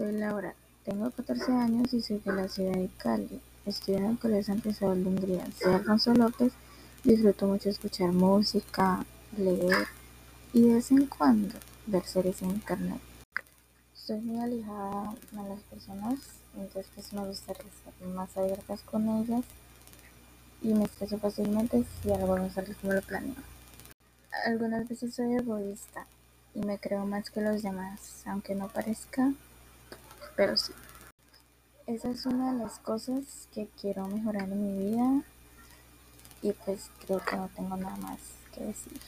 Soy Laura, tengo 14 años y soy de la ciudad de Cali. Estudio en el Colegio San Cristóbal de Hungría. Soy Alfonso López, disfruto mucho escuchar música, leer y de vez en cuando ver series en internet. Soy muy alejada a las personas, entonces pues me gustaría ser más abiertas con ellas y me estreso fácilmente si algo no sale como lo planeo. Algunas veces soy egoísta y me creo más que los demás, aunque no parezca, pero sí. Esa es una de las cosas que quiero mejorar en mi vida y pues creo que no tengo nada más que decir.